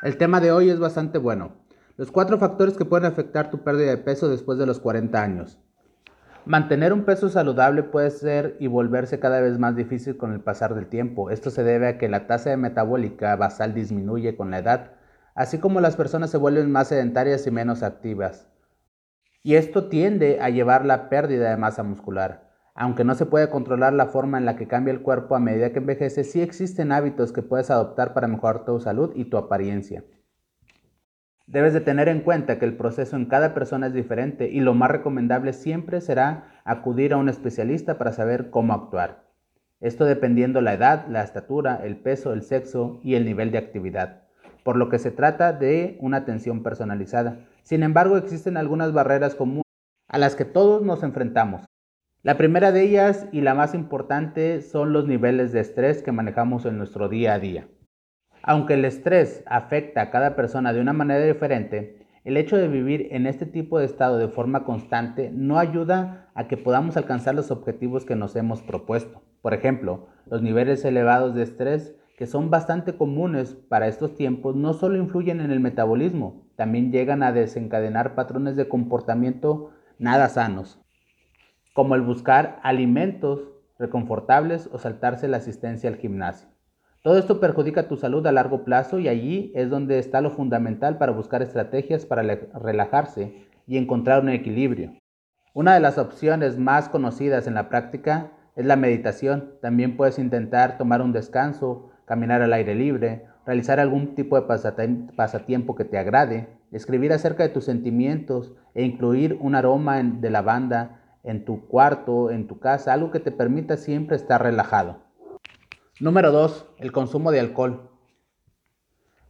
El tema de hoy es bastante bueno. Los cuatro factores que pueden afectar tu pérdida de peso después de los 40 años. Mantener un peso saludable puede ser y volverse cada vez más difícil con el pasar del tiempo. Esto se debe a que la tasa de metabólica basal disminuye con la edad, así como las personas se vuelven más sedentarias y menos activas. Y esto tiende a llevar la pérdida de masa muscular. Aunque no se puede controlar la forma en la que cambia el cuerpo a medida que envejece, sí existen hábitos que puedes adoptar para mejorar tu salud y tu apariencia. Debes de tener en cuenta que el proceso en cada persona es diferente y lo más recomendable siempre será acudir a un especialista para saber cómo actuar. Esto dependiendo la edad, la estatura, el peso, el sexo y el nivel de actividad, por lo que se trata de una atención personalizada. Sin embargo, existen algunas barreras comunes a las que todos nos enfrentamos. La primera de ellas y la más importante son los niveles de estrés que manejamos en nuestro día a día. Aunque el estrés afecta a cada persona de una manera diferente, el hecho de vivir en este tipo de estado de forma constante no ayuda a que podamos alcanzar los objetivos que nos hemos propuesto. Por ejemplo, los niveles elevados de estrés, que son bastante comunes para estos tiempos, no solo influyen en el metabolismo, también llegan a desencadenar patrones de comportamiento nada sanos como el buscar alimentos reconfortables o saltarse la asistencia al gimnasio. Todo esto perjudica tu salud a largo plazo y allí es donde está lo fundamental para buscar estrategias para relajarse y encontrar un equilibrio. Una de las opciones más conocidas en la práctica es la meditación. También puedes intentar tomar un descanso, caminar al aire libre, realizar algún tipo de pasatiempo que te agrade, escribir acerca de tus sentimientos e incluir un aroma de lavanda en tu cuarto, en tu casa, algo que te permita siempre estar relajado. Número 2. El consumo de alcohol.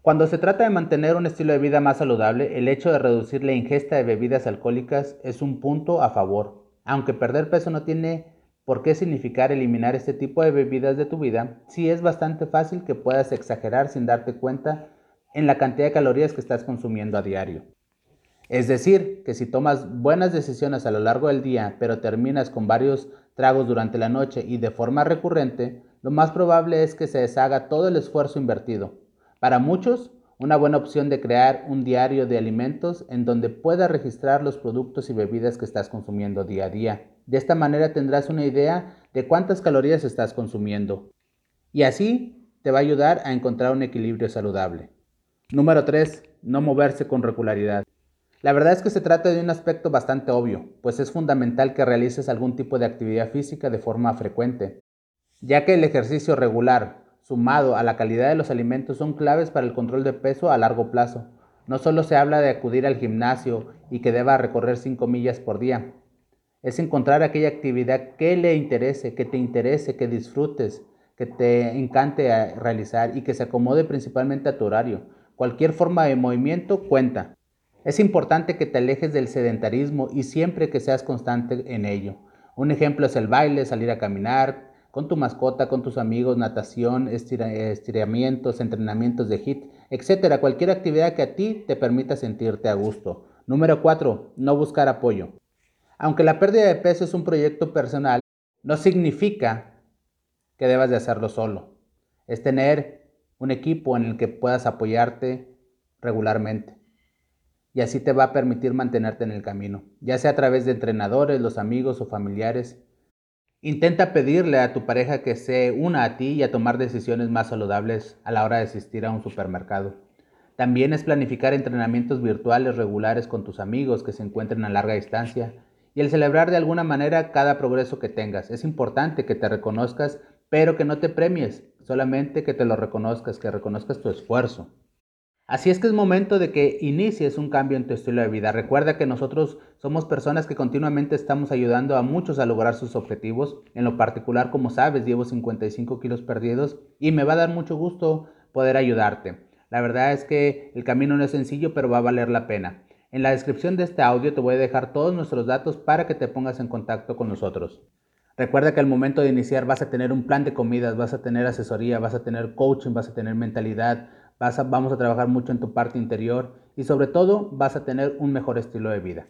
Cuando se trata de mantener un estilo de vida más saludable, el hecho de reducir la ingesta de bebidas alcohólicas es un punto a favor. Aunque perder peso no tiene por qué significar eliminar este tipo de bebidas de tu vida, sí es bastante fácil que puedas exagerar sin darte cuenta en la cantidad de calorías que estás consumiendo a diario. Es decir, que si tomas buenas decisiones a lo largo del día, pero terminas con varios tragos durante la noche y de forma recurrente, lo más probable es que se deshaga todo el esfuerzo invertido. Para muchos, una buena opción de crear un diario de alimentos en donde puedas registrar los productos y bebidas que estás consumiendo día a día. De esta manera tendrás una idea de cuántas calorías estás consumiendo. Y así te va a ayudar a encontrar un equilibrio saludable. Número 3. No moverse con regularidad. La verdad es que se trata de un aspecto bastante obvio, pues es fundamental que realices algún tipo de actividad física de forma frecuente, ya que el ejercicio regular, sumado a la calidad de los alimentos, son claves para el control de peso a largo plazo. No solo se habla de acudir al gimnasio y que deba recorrer 5 millas por día, es encontrar aquella actividad que le interese, que te interese, que disfrutes, que te encante realizar y que se acomode principalmente a tu horario. Cualquier forma de movimiento cuenta. Es importante que te alejes del sedentarismo y siempre que seas constante en ello. Un ejemplo es el baile, salir a caminar con tu mascota, con tus amigos, natación, estiramientos, entrenamientos de HIT, etc. Cualquier actividad que a ti te permita sentirte a gusto. Número 4. No buscar apoyo. Aunque la pérdida de peso es un proyecto personal, no significa que debas de hacerlo solo. Es tener un equipo en el que puedas apoyarte regularmente y así te va a permitir mantenerte en el camino, ya sea a través de entrenadores, los amigos o familiares. Intenta pedirle a tu pareja que se una a ti y a tomar decisiones más saludables a la hora de asistir a un supermercado. También es planificar entrenamientos virtuales regulares con tus amigos que se encuentren a larga distancia y el celebrar de alguna manera cada progreso que tengas. Es importante que te reconozcas, pero que no te premies, solamente que te lo reconozcas, que reconozcas tu esfuerzo. Así es que es momento de que inicies un cambio en tu estilo de vida. Recuerda que nosotros somos personas que continuamente estamos ayudando a muchos a lograr sus objetivos. En lo particular, como sabes, llevo 55 kilos perdidos y me va a dar mucho gusto poder ayudarte. La verdad es que el camino no es sencillo, pero va a valer la pena. En la descripción de este audio te voy a dejar todos nuestros datos para que te pongas en contacto con nosotros. Recuerda que al momento de iniciar vas a tener un plan de comidas, vas a tener asesoría, vas a tener coaching, vas a tener mentalidad, vamos a trabajar mucho en tu parte interior y sobre todo vas a tener un mejor estilo de vida.